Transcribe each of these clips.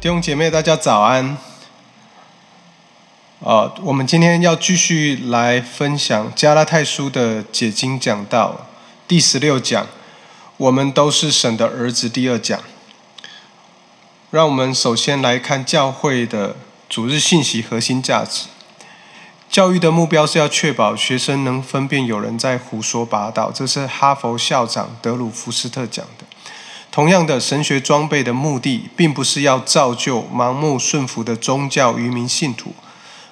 弟兄姐妹，大家早安。呃，我们今天要继续来分享加拉太书的解经讲道第十六讲，我们都是神的儿子。第二讲，让我们首先来看教会的主日信息核心价值。教育的目标是要确保学生能分辨有人在胡说八道，这是哈佛校长德鲁福斯特讲的。同样的，神学装备的目的，并不是要造就盲目顺服的宗教愚民信徒。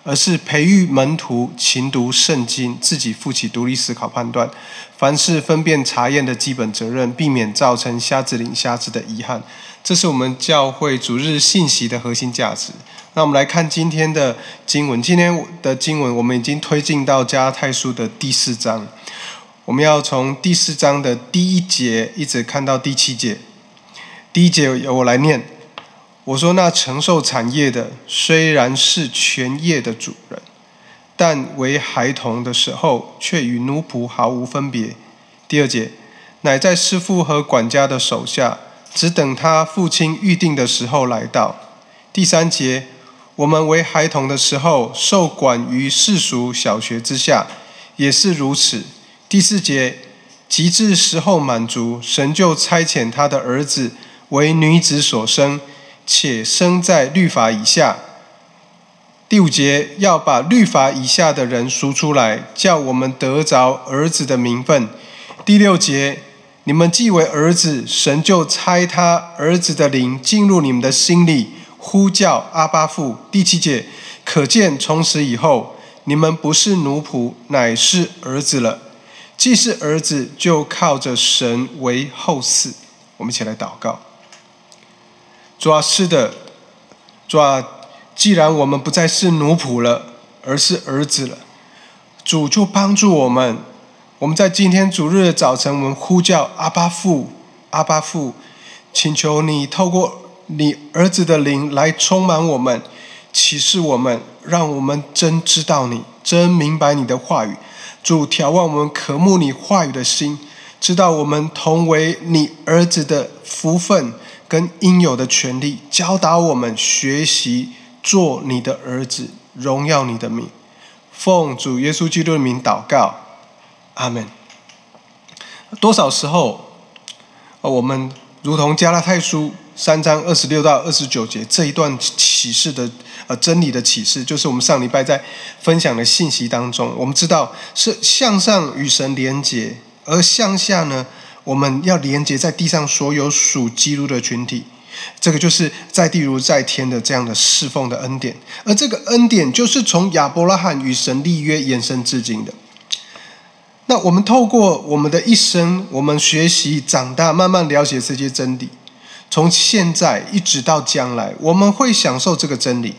而是培育门徒勤读圣经，自己负起独立思考判断，凡事分辨查验的基本责任，避免造成瞎子领瞎子的遗憾。这是我们教会主日信息的核心价值。那我们来看今天的经文，今天的经文我们已经推进到加太书的第四章，我们要从第四章的第一节一直看到第七节。第一节由我来念。我说：“那承受产业的虽然是全业的主人，但为孩童的时候，却与奴仆毫无分别。”第二节，乃在师傅和管家的手下，只等他父亲预定的时候来到。第三节，我们为孩童的时候，受管于世俗小学之下，也是如此。第四节，及至时候满足，神就差遣他的儿子为女子所生。且生在律法以下。第五节要把律法以下的人赎出来，叫我们得着儿子的名分。第六节，你们既为儿子，神就差他儿子的灵进入你们的心里，呼叫阿巴父。第七节，可见从此以后，你们不是奴仆，乃是儿子了。既是儿子，就靠着神为后嗣。我们一起来祷告。主啊，是的，主啊，既然我们不再是奴仆了，而是儿子了，主就帮助我们。我们在今天主日的早晨，我们呼叫阿巴父，阿巴父，请求你透过你儿子的灵来充满我们，启示我们，让我们真知道你，真明白你的话语。主调望我们渴慕你话语的心，知道我们同为你儿子的福分。跟应有的权利，教导我们学习做你的儿子，荣耀你的名，奉主耶稣基督的名祷告，阿门。多少时候，我们如同加拉太书三章二十六到二十九节这一段启示的呃真理的启示，就是我们上礼拜在分享的信息当中，我们知道是向上与神连结，而向下呢？我们要连接在地上所有属基督的群体，这个就是在地如在天的这样的侍奉的恩典，而这个恩典就是从亚伯拉罕与神立约延伸至今的。那我们透过我们的一生，我们学习长大，慢慢了解这些真理，从现在一直到将来，我们会享受这个真理。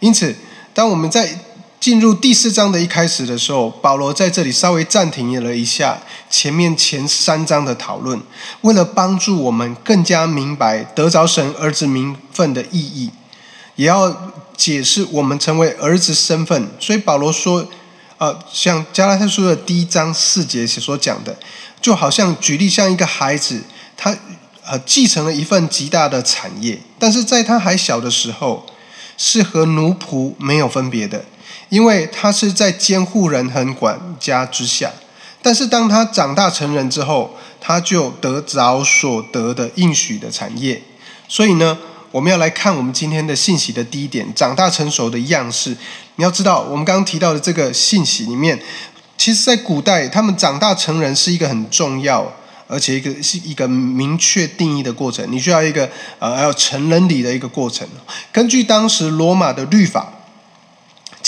因此，当我们在进入第四章的一开始的时候，保罗在这里稍微暂停了一下前面前三章的讨论，为了帮助我们更加明白得着神儿子名分的意义，也要解释我们成为儿子身份。所以保罗说，呃，像加拉太书的第一章四节所讲的，就好像举例像一个孩子，他呃继承了一份极大的产业，但是在他还小的时候，是和奴仆没有分别的。因为他是在监护人和管家之下，但是当他长大成人之后，他就得着所得的应许的产业。所以呢，我们要来看我们今天的信息的第一点：长大成熟的样式。你要知道，我们刚刚提到的这个信息里面，其实在古代，他们长大成人是一个很重要，而且一个是一个明确定义的过程。你需要一个呃要成人礼的一个过程。根据当时罗马的律法。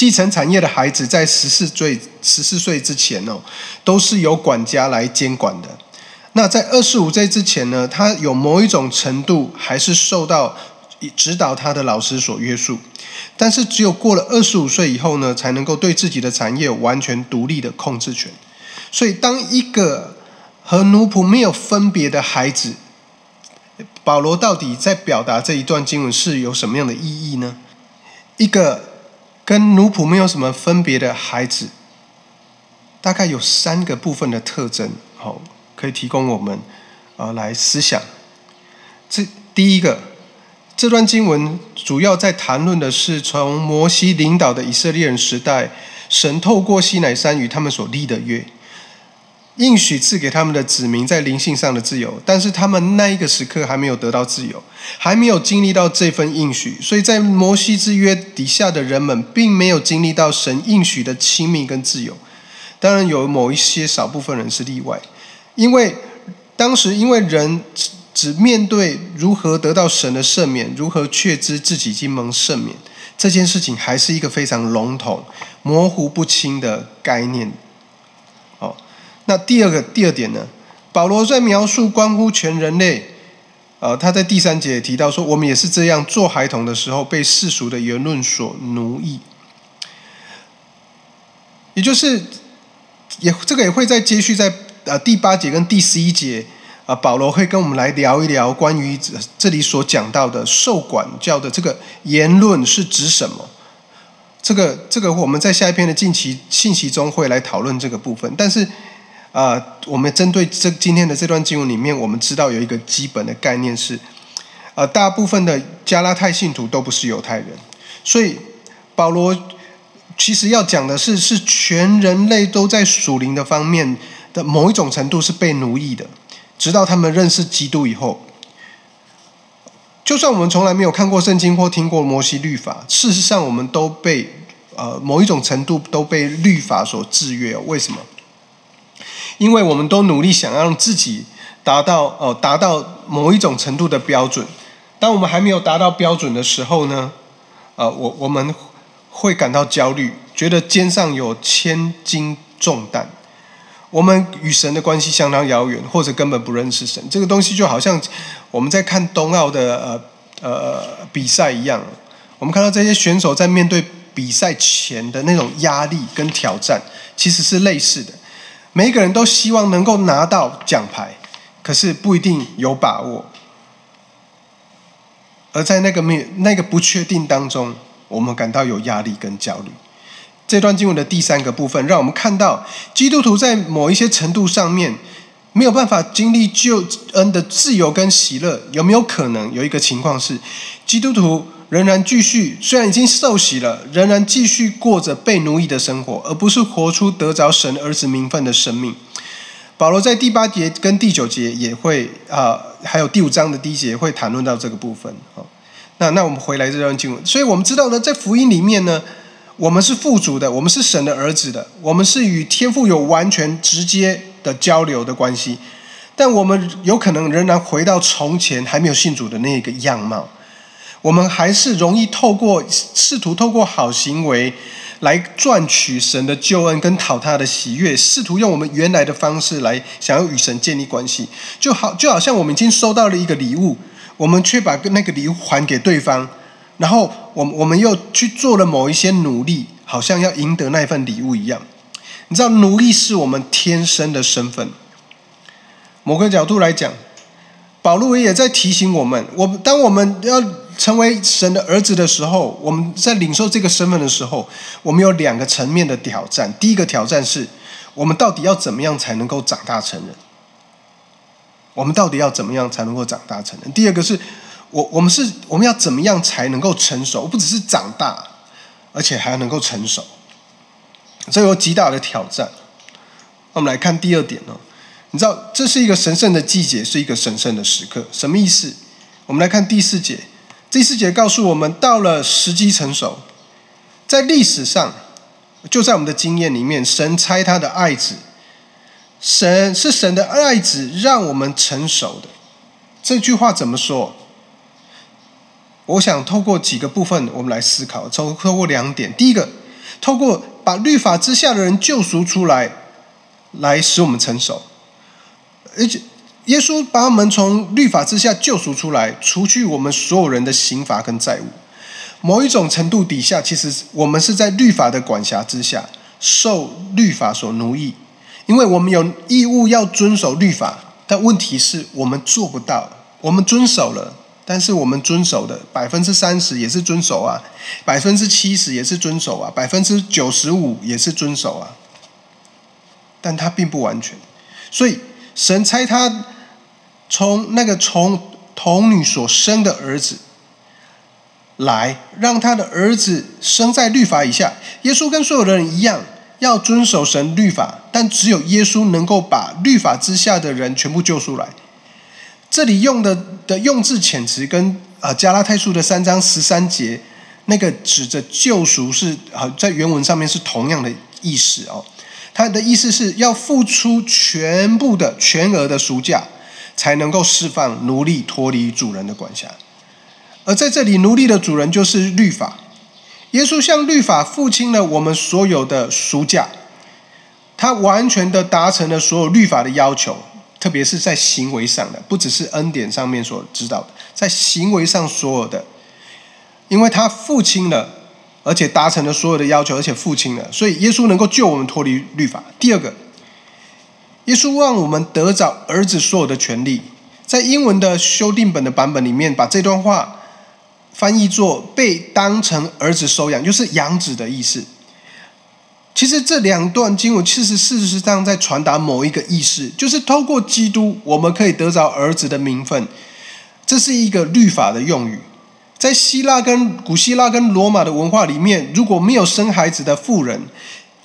继承产业的孩子在十四岁十四岁之前哦，都是由管家来监管的。那在二十五岁之前呢，他有某一种程度还是受到指导他的老师所约束。但是只有过了二十五岁以后呢，才能够对自己的产业完全独立的控制权。所以，当一个和奴仆没有分别的孩子，保罗到底在表达这一段经文是有什么样的意义呢？一个。跟奴仆没有什么分别的孩子，大概有三个部分的特征，好，可以提供我们呃来思想。这第一个，这段经文主要在谈论的是从摩西领导的以色列人时代，神透过西乃山与他们所立的约。应许赐给他们的子民在灵性上的自由，但是他们那一个时刻还没有得到自由，还没有经历到这份应许，所以在摩西之约底下的人们，并没有经历到神应许的亲密跟自由。当然有某一些少部分人是例外，因为当时因为人只只面对如何得到神的赦免，如何确知自己已经蒙赦免这件事情，还是一个非常笼统、模糊不清的概念。那第二个第二点呢？保罗在描述关乎全人类，呃，他在第三节提到说，我们也是这样做孩童的时候，被世俗的言论所奴役。也就是，也这个也会在接续在呃第八节跟第十一节，啊，保罗会跟我们来聊一聊关于这里所讲到的受管教的这个言论是指什么。这个这个我们在下一篇的近期信息中会来讨论这个部分，但是。啊，我们针对这今天的这段经文里面，我们知道有一个基本的概念是，呃，大部分的加拉太信徒都不是犹太人，所以保罗其实要讲的是，是全人类都在属灵的方面的某一种程度是被奴役的，直到他们认识基督以后，就算我们从来没有看过圣经或听过摩西律法，事实上我们都被呃某一种程度都被律法所制约。为什么？因为我们都努力想让自己达到哦，达到某一种程度的标准。当我们还没有达到标准的时候呢，呃，我我们会感到焦虑，觉得肩上有千斤重担。我们与神的关系相当遥远，或者根本不认识神。这个东西就好像我们在看冬奥的呃呃比赛一样，我们看到这些选手在面对比赛前的那种压力跟挑战，其实是类似的。每一个人都希望能够拿到奖牌，可是不一定有把握。而在那个没那个不确定当中，我们感到有压力跟焦虑。这段经文的第三个部分，让我们看到基督徒在某一些程度上面没有办法经历救恩的自由跟喜乐。有没有可能有一个情况是，基督徒？仍然继续，虽然已经受洗了，仍然继续过着被奴役的生活，而不是活出得着神儿子名分的生命。保罗在第八节跟第九节也会啊，还有第五章的第一节会谈论到这个部分。好，那那我们回来这段经文，所以我们知道呢，在福音里面呢，我们是富足的，我们是神的儿子的，我们是与天父有完全直接的交流的关系，但我们有可能仍然回到从前还没有信主的那个样貌。我们还是容易透过试图透过好行为来赚取神的救恩跟讨他的喜悦，试图用我们原来的方式来想要与神建立关系，就好就好像我们已经收到了一个礼物，我们却把那个礼物还给对方，然后我我们又去做了某一些努力，好像要赢得那份礼物一样。你知道，奴隶是我们天生的身份。某个角度来讲，保罗也在提醒我们：我当我们要。成为神的儿子的时候，我们在领受这个身份的时候，我们有两个层面的挑战。第一个挑战是，我们到底要怎么样才能够长大成人？我们到底要怎么样才能够长大成人？第二个是，我我们是我们要怎么样才能够成熟？不只是长大，而且还能够成熟。这有极大的挑战。那我们来看第二点呢？你知道，这是一个神圣的季节，是一个神圣的时刻。什么意思？我们来看第四节。第四节告诉我们，到了时机成熟，在历史上，就在我们的经验里面，神差他的爱子，神是神的爱子，让我们成熟的。这句话怎么说？我想透过几个部分，我们来思考。透透过两点，第一个，透过把律法之下的人救赎出来，来使我们成熟，而且。耶稣把我们从律法之下救赎出来，除去我们所有人的刑罚跟债务。某一种程度底下，其实我们是在律法的管辖之下，受律法所奴役。因为我们有义务要遵守律法，但问题是我们做不到。我们遵守了，但是我们遵守的百分之三十也是遵守啊，百分之七十也是遵守啊，百分之九十五也是遵守啊。但它并不完全，所以。神猜他从那个从童女所生的儿子，来让他的儿子生在律法以下。耶稣跟所有的人一样，要遵守神律法，但只有耶稣能够把律法之下的人全部救出来。这里用的的用字遣词跟啊加拉太书的三章十三节那个指着救赎是啊在原文上面是同样的意思哦。他的意思是要付出全部的全额的赎价，才能够释放奴隶脱离主人的管辖。而在这里，奴隶的主人就是律法。耶稣向律法付清了我们所有的赎价，他完全的达成了所有律法的要求，特别是在行为上的，不只是恩典上面所知道的，在行为上所有的，因为他付清了。而且达成了所有的要求，而且付清了，所以耶稣能够救我们脱离律法。第二个，耶稣让我们得着儿子所有的权利。在英文的修订本的版本里面，把这段话翻译作“被当成儿子收养”，就是养子的意思。其实这两段经文其实事实上在传达某一个意思，就是透过基督，我们可以得着儿子的名分。这是一个律法的用语。在希腊跟古希腊跟罗马的文化里面，如果没有生孩子的富人，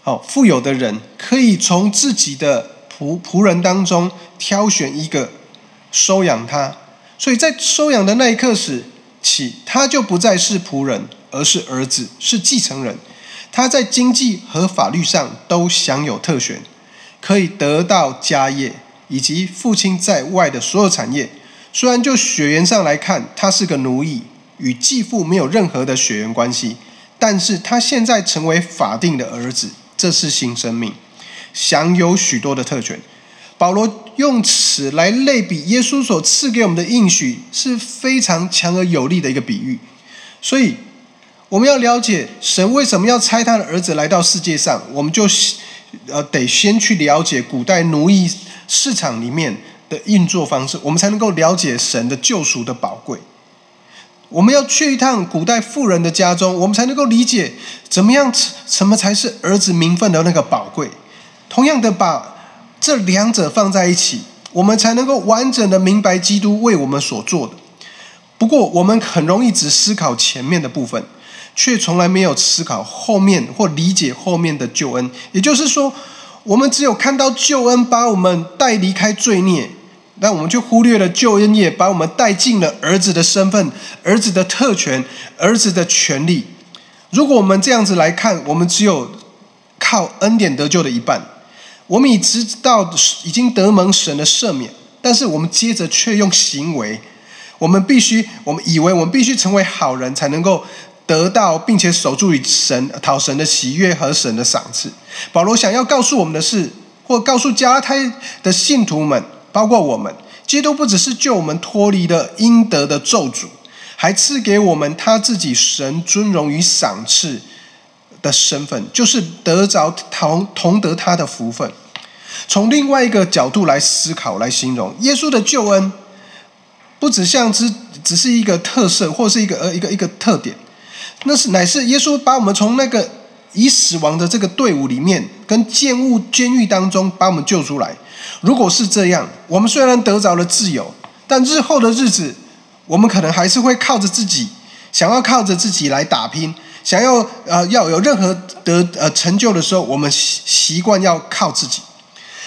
哦，富有的人可以从自己的仆仆人当中挑选一个收养他，所以在收养的那一刻时起，他就不再是仆人，而是儿子，是继承人。他在经济和法律上都享有特权，可以得到家业以及父亲在外的所有产业。虽然就血缘上来看，他是个奴役。与继父没有任何的血缘关系，但是他现在成为法定的儿子，这是新生命，享有许多的特权。保罗用此来类比耶稣所赐给我们的应许，是非常强而有力的一个比喻。所以，我们要了解神为什么要差他的儿子来到世界上，我们就呃得先去了解古代奴役市场里面的运作方式，我们才能够了解神的救赎的宝贵。我们要去一趟古代富人的家中，我们才能够理解怎么样什么才是儿子名分的那个宝贵。同样的，把这两者放在一起，我们才能够完整的明白基督为我们所做的。不过，我们很容易只思考前面的部分，却从来没有思考后面或理解后面的救恩。也就是说，我们只有看到救恩把我们带离开罪孽。那我们就忽略了救恩业，把我们带进了儿子的身份、儿子的特权、儿子的权利。如果我们这样子来看，我们只有靠恩典得救的一半。我们已知道已经得蒙神的赦免，但是我们接着却用行为，我们必须，我们以为我们必须成为好人才能够得到，并且守住与神讨神的喜悦和神的赏赐。保罗想要告诉我们的是，或告诉加拉太的信徒们。包括我们，基督不只是救我们脱离了应得的咒诅，还赐给我们他自己神尊荣与赏赐的身份，就是得着同同得他的福分。从另外一个角度来思考、来形容，耶稣的救恩，不只像只只是一个特色，或是一个呃一个一个特点，那是乃是耶稣把我们从那个已死亡的这个队伍里面，跟监物监狱当中把我们救出来。如果是这样，我们虽然得着了自由，但日后的日子，我们可能还是会靠着自己，想要靠着自己来打拼，想要呃要有任何得呃成就的时候，我们习习惯要靠自己。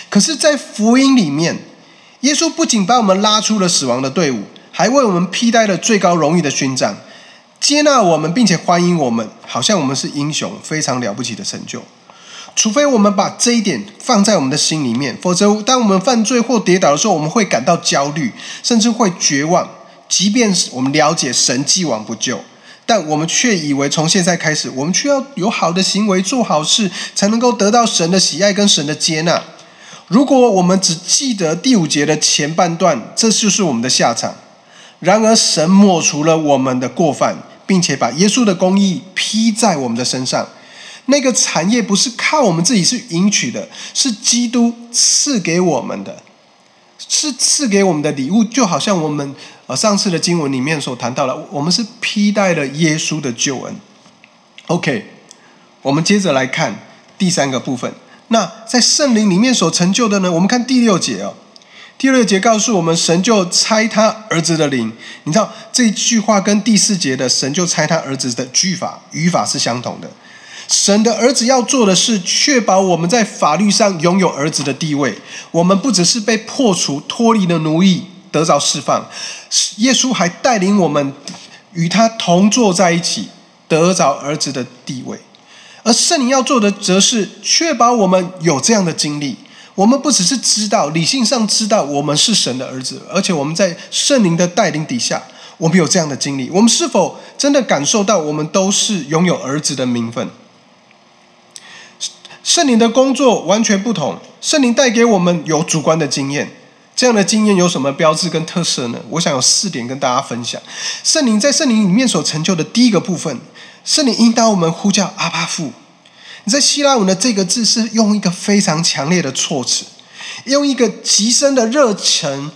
可是，在福音里面，耶稣不仅把我们拉出了死亡的队伍，还为我们披戴了最高荣誉的勋章，接纳我们，并且欢迎我们，好像我们是英雄，非常了不起的成就。除非我们把这一点放在我们的心里面，否则当我们犯罪或跌倒的时候，我们会感到焦虑，甚至会绝望。即便是我们了解神既往不咎，但我们却以为从现在开始，我们却要有好的行为、做好事，才能够得到神的喜爱跟神的接纳。如果我们只记得第五节的前半段，这就是我们的下场。然而，神抹除了我们的过犯，并且把耶稣的公义披在我们的身上。那个产业不是靠我们自己去赢取的，是基督赐给我们的，是赐给我们的礼物。就好像我们呃上次的经文里面所谈到了，我们是披戴了耶稣的救恩。OK，我们接着来看第三个部分。那在圣灵里面所成就的呢？我们看第六节哦，第六节告诉我们，神就猜他儿子的灵。你知道这句话跟第四节的神就猜他儿子的句法语法是相同的。神的儿子要做的是确保我们在法律上拥有儿子的地位。我们不只是被破除、脱离了奴役，得着释放，耶稣还带领我们与他同坐在一起，得着儿子的地位。而圣灵要做的，则是确保我们有这样的经历。我们不只是知道理性上知道我们是神的儿子，而且我们在圣灵的带领底下，我们有这样的经历。我们是否真的感受到我们都是拥有儿子的名分？圣灵的工作完全不同。圣灵带给我们有主观的经验，这样的经验有什么标志跟特色呢？我想有四点跟大家分享。圣灵在圣灵里面所成就的第一个部分，圣灵引导我们呼叫阿巴父。你在希腊文的这个字是用一个非常强烈的措辞，用一个极深的热忱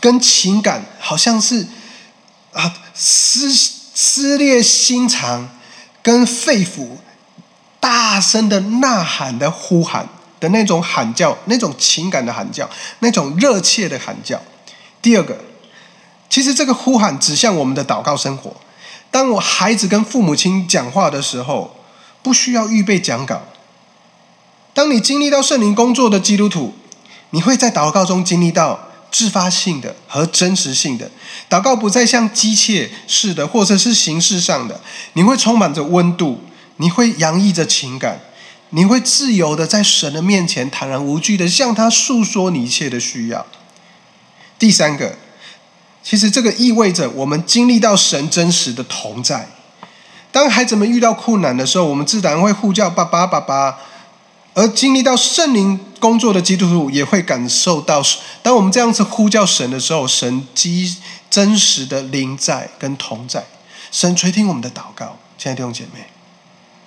跟情感，好像是啊撕撕裂心肠跟肺腑，大声的呐喊的呼喊的那种喊叫，那种情感的喊叫，那种热切的喊叫。第二个，其实这个呼喊指向我们的祷告生活。当我孩子跟父母亲讲话的时候。不需要预备讲稿。当你经历到圣灵工作的基督徒，你会在祷告中经历到自发性的和真实性的祷告，不再像机械式的或者是形式上的。你会充满着温度，你会洋溢着情感，你会自由的在神的面前坦然无惧的向他诉说你一切的需要。第三个，其实这个意味着我们经历到神真实的同在。当孩子们遇到困难的时候，我们自然会呼叫爸爸爸爸；而经历到圣灵工作的基督徒也会感受到，当我们这样子呼叫神的时候，神基真实的灵在跟同在，神垂听我们的祷告。亲爱的弟兄姐妹，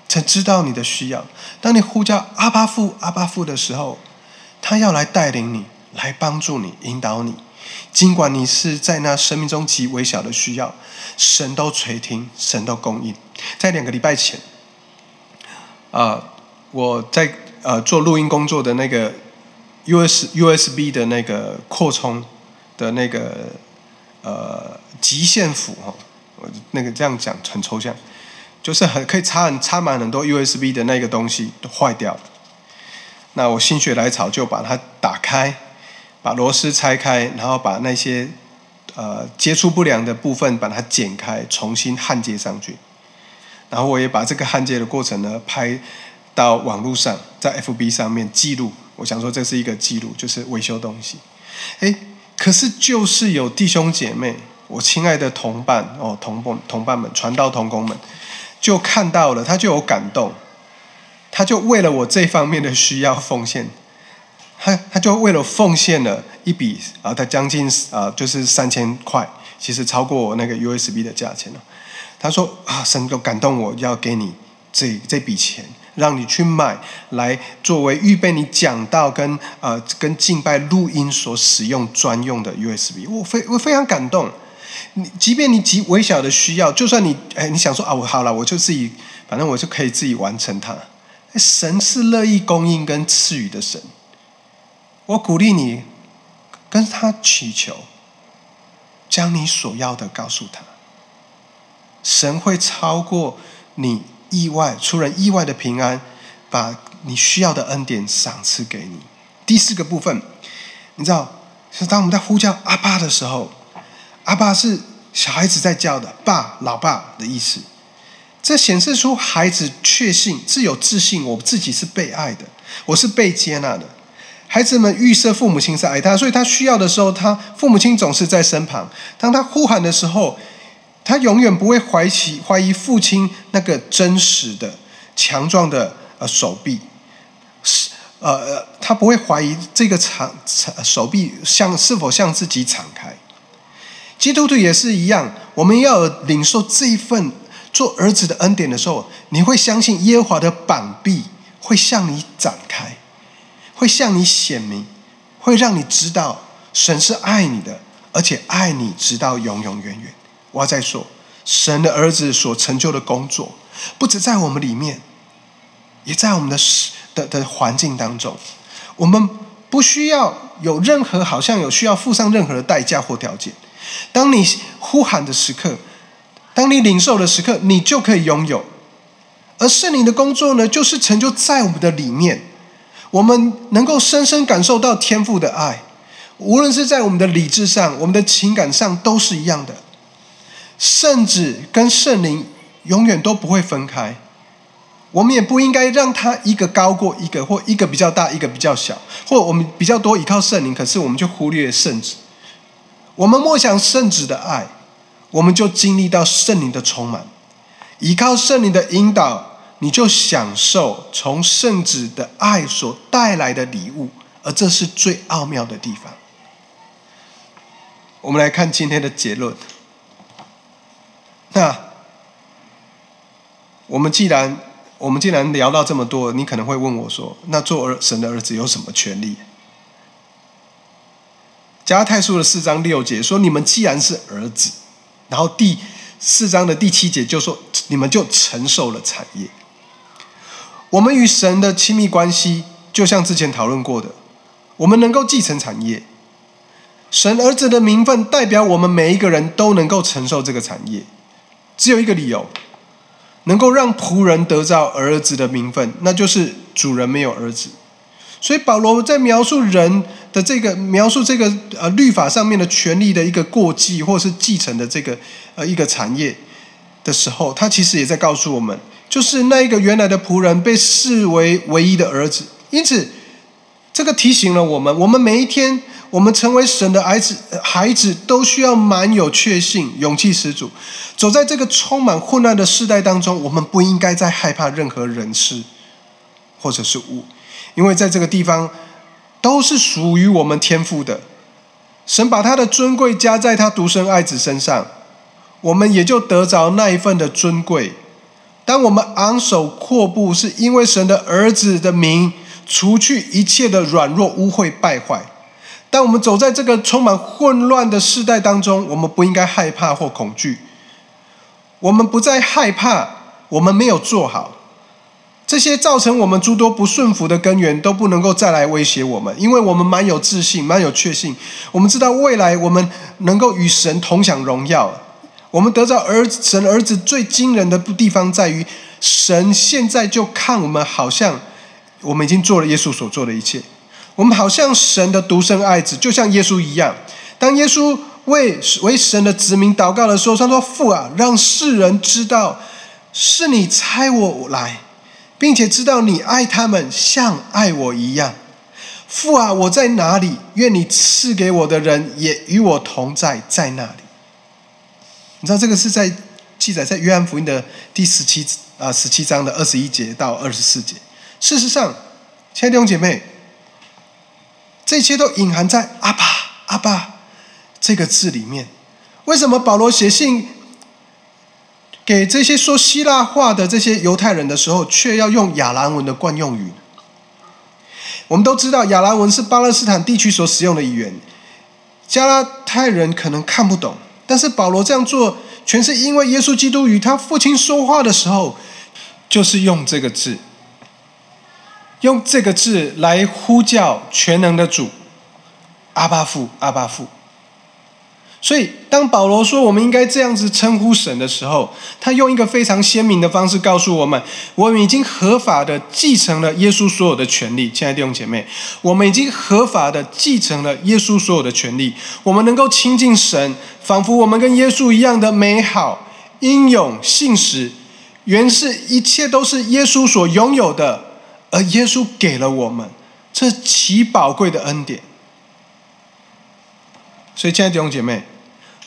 才知道你的需要。当你呼叫阿巴父阿巴父的时候，他要来带领你，来帮助你，引导你。尽管你是在那生命中极微小的需要，神都垂听，神都供应。在两个礼拜前，啊，我在呃做录音工作的那个 U S U S B 的那个扩充的那个呃极限符哈，我那个这样讲很抽象，就是很可以插很插满很多 U S B 的那个东西都坏掉了。那我心血来潮就把它打开。把螺丝拆开，然后把那些呃接触不良的部分把它剪开，重新焊接上去。然后我也把这个焊接的过程呢拍到网络上，在 FB 上面记录。我想说这是一个记录，就是维修东西。哎，可是就是有弟兄姐妹，我亲爱的同伴哦，同伴同伴们，传道同工们，就看到了，他就有感动，他就为了我这方面的需要奉献。他他就为了奉献了一笔啊，他将近啊就是三千块，其实超过我那个 USB 的价钱了。他说啊，神就感动我要给你这这笔钱，让你去买来作为预备你讲道跟呃跟敬拜录音所使用专用的 USB。我非我非常感动。你即便你极微小的需要，就算你哎你想说啊我好了，我就自己反正我就可以自己完成它。神是乐意供应跟赐予的神。我鼓励你跟他祈求，将你所要的告诉他。神会超过你意外出人意外的平安，把你需要的恩典赏赐给你。第四个部分，你知道，是当我们在呼叫阿爸的时候，阿爸是小孩子在叫的，爸、老爸的意思。这显示出孩子确信、自有自信，我自己是被爱的，我是被接纳的。孩子们预设父母亲是爱他，所以他需要的时候，他父母亲总是在身旁。当他呼喊的时候，他永远不会怀疑怀疑父亲那个真实的、强壮的呃手臂，是呃呃，他不会怀疑这个长手臂向是否向自己敞开。基督徒也是一样，我们要领受这一份做儿子的恩典的时候，你会相信耶和华的膀臂会向你展开。会向你显明，会让你知道神是爱你的，而且爱你直到永永远远。我要再说，神的儿子所成就的工作，不止在我们里面，也在我们的的的环境当中。我们不需要有任何好像有需要付上任何的代价或条件。当你呼喊的时刻，当你领受的时刻，你就可以拥有。而圣灵的工作呢，就是成就在我们的里面，我们能够深深感受到天父的爱，无论是在我们的理智上、我们的情感上，都是一样的。圣子跟圣灵永远都不会分开，我们也不应该让他一个高过一个，或一个比较大，一个比较小，或我们比较多依靠圣灵，可是我们就忽略圣子。我们默想圣子的爱，我们就经历到圣灵的充满。依靠圣灵的引导，你就享受从圣子的爱所带来的礼物，而这是最奥妙的地方。我们来看今天的结论。那我们既然我们既然聊到这么多，你可能会问我说：“那做儿神的儿子有什么权利？”加太书的四章六节说：“你们既然是儿子，然后第。”四章的第七节就说：“你们就承受了产业。”我们与神的亲密关系，就像之前讨论过的，我们能够继承产业。神儿子的名分代表我们每一个人都能够承受这个产业。只有一个理由，能够让仆人得到儿子的名分，那就是主人没有儿子。所以保罗在描述人的这个描述这个呃律法上面的权利的一个过继或是继承的这个呃一个产业的时候，他其实也在告诉我们，就是那一个原来的仆人被视为唯一的儿子。因此，这个提醒了我们：我们每一天，我们成为神的孩子，孩子都需要满有确信、勇气十足，走在这个充满混乱的时代当中。我们不应该再害怕任何人事或者是物。因为在这个地方，都是属于我们天赋的。神把他的尊贵加在他独生爱子身上，我们也就得着那一份的尊贵。当我们昂首阔步，是因为神的儿子的名，除去一切的软弱、污秽、败坏。当我们走在这个充满混乱的时代当中，我们不应该害怕或恐惧。我们不再害怕，我们没有做好。这些造成我们诸多不顺服的根源都不能够再来威胁我们，因为我们蛮有自信、蛮有确信。我们知道未来我们能够与神同享荣耀。我们得到儿子神儿子最惊人的地方在于，神现在就看我们好像我们已经做了耶稣所做的一切。我们好像神的独生爱子，就像耶稣一样。当耶稣为为神的子民祷告的时候，他说：“父啊，让世人知道是你差我来。”并且知道你爱他们像爱我一样，父啊，我在哪里？愿你赐给我的人也与我同在，在那里。你知道这个是在记载在约翰福音的第十七啊十七章的二十一节到二十四节。事实上，亲爱的弟兄姐妹，这一切都隐含在“阿爸阿爸”这个字里面。为什么保罗写信？给这些说希腊话的这些犹太人的时候，却要用亚兰文的惯用语。我们都知道，亚兰文是巴勒斯坦地区所使用的语言，加拉太人可能看不懂。但是保罗这样做，全是因为耶稣基督与他父亲说话的时候，就是用这个字，用这个字来呼叫全能的主阿巴父，阿巴父。所以，当保罗说我们应该这样子称呼神的时候，他用一个非常鲜明的方式告诉我们：我们已经合法的继承了耶稣所有的权利。亲爱的弟兄姐妹，我们已经合法的继承了耶稣所有的权利。我们能够亲近神，仿佛我们跟耶稣一样的美好、英勇、信实，原是一切都是耶稣所拥有的，而耶稣给了我们这极宝贵的恩典。所以，亲爱的弟兄姐妹。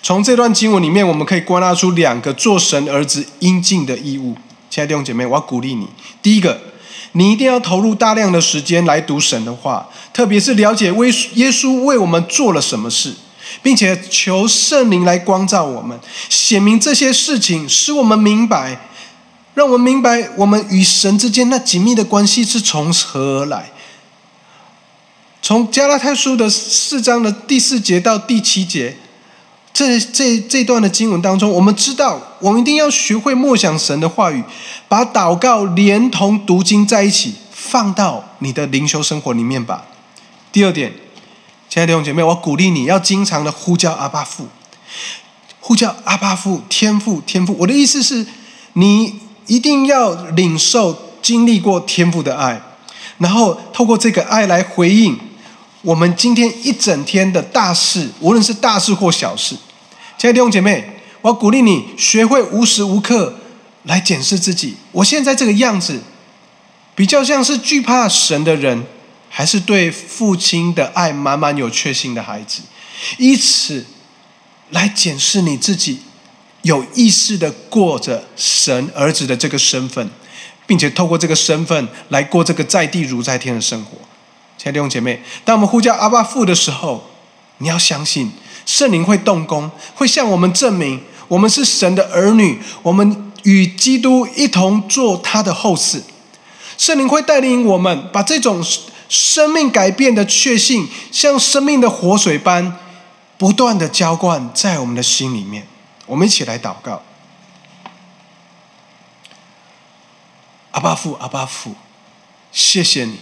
从这段经文里面，我们可以归纳出两个做神儿子应尽的义务。亲爱的弟兄姐妹，我要鼓励你：第一个，你一定要投入大量的时间来读神的话，特别是了解为耶稣为我们做了什么事，并且求圣灵来光照我们，显明这些事情，使我们明白，让我们明白我们与神之间那紧密的关系是从何而来。从加拉太书的四章的第四节到第七节。这这这段的经文当中，我们知道，我们一定要学会默想神的话语，把祷告连同读经在一起，放到你的灵修生活里面吧。第二点，亲爱的弟兄姐妹，我鼓励你要经常的呼叫阿巴父，呼叫阿巴父，天父，天父。我的意思是，你一定要领受、经历过天父的爱，然后透过这个爱来回应我们今天一整天的大事，无论是大事或小事。亲爱的弟兄姐妹，我鼓励你学会无时无刻来检视自己，我现在这个样子。比较像是惧怕神的人，还是对父亲的爱满满有确信的孩子，以此来检视你自己，有意识的过着神儿子的这个身份，并且透过这个身份来过这个在地如在天的生活。亲爱的弟兄姐妹，当我们呼叫阿爸父的时候，你要相信圣灵会动工，会向我们证明我们是神的儿女，我们与基督一同做他的后嗣。圣灵会带领我们，把这种生命改变的确信，像生命的活水般，不断的浇灌在我们的心里面。我们一起来祷告：阿巴父，阿巴父，谢谢你，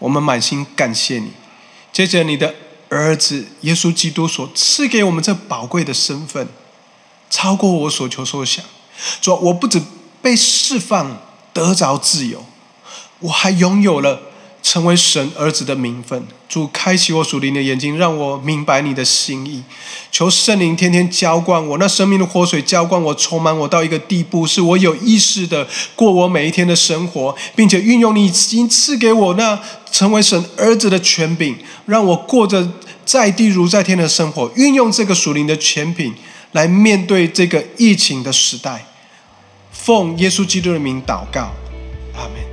我们满心感谢你。接着，你的儿子耶稣基督所赐给我们这宝贵的身份，超过我所求所想。主，我不止被释放。得着自由，我还拥有了成为神儿子的名分。主开启我属灵的眼睛，让我明白你的心意。求圣灵天天浇灌我，那生命的活水浇灌我，充满我到一个地步，是我有意识的过我每一天的生活，并且运用你已经赐给我那成为神儿子的权柄，让我过着在地如在天的生活。运用这个属灵的权柄来面对这个疫情的时代。奉耶稣基督的名祷告，阿门。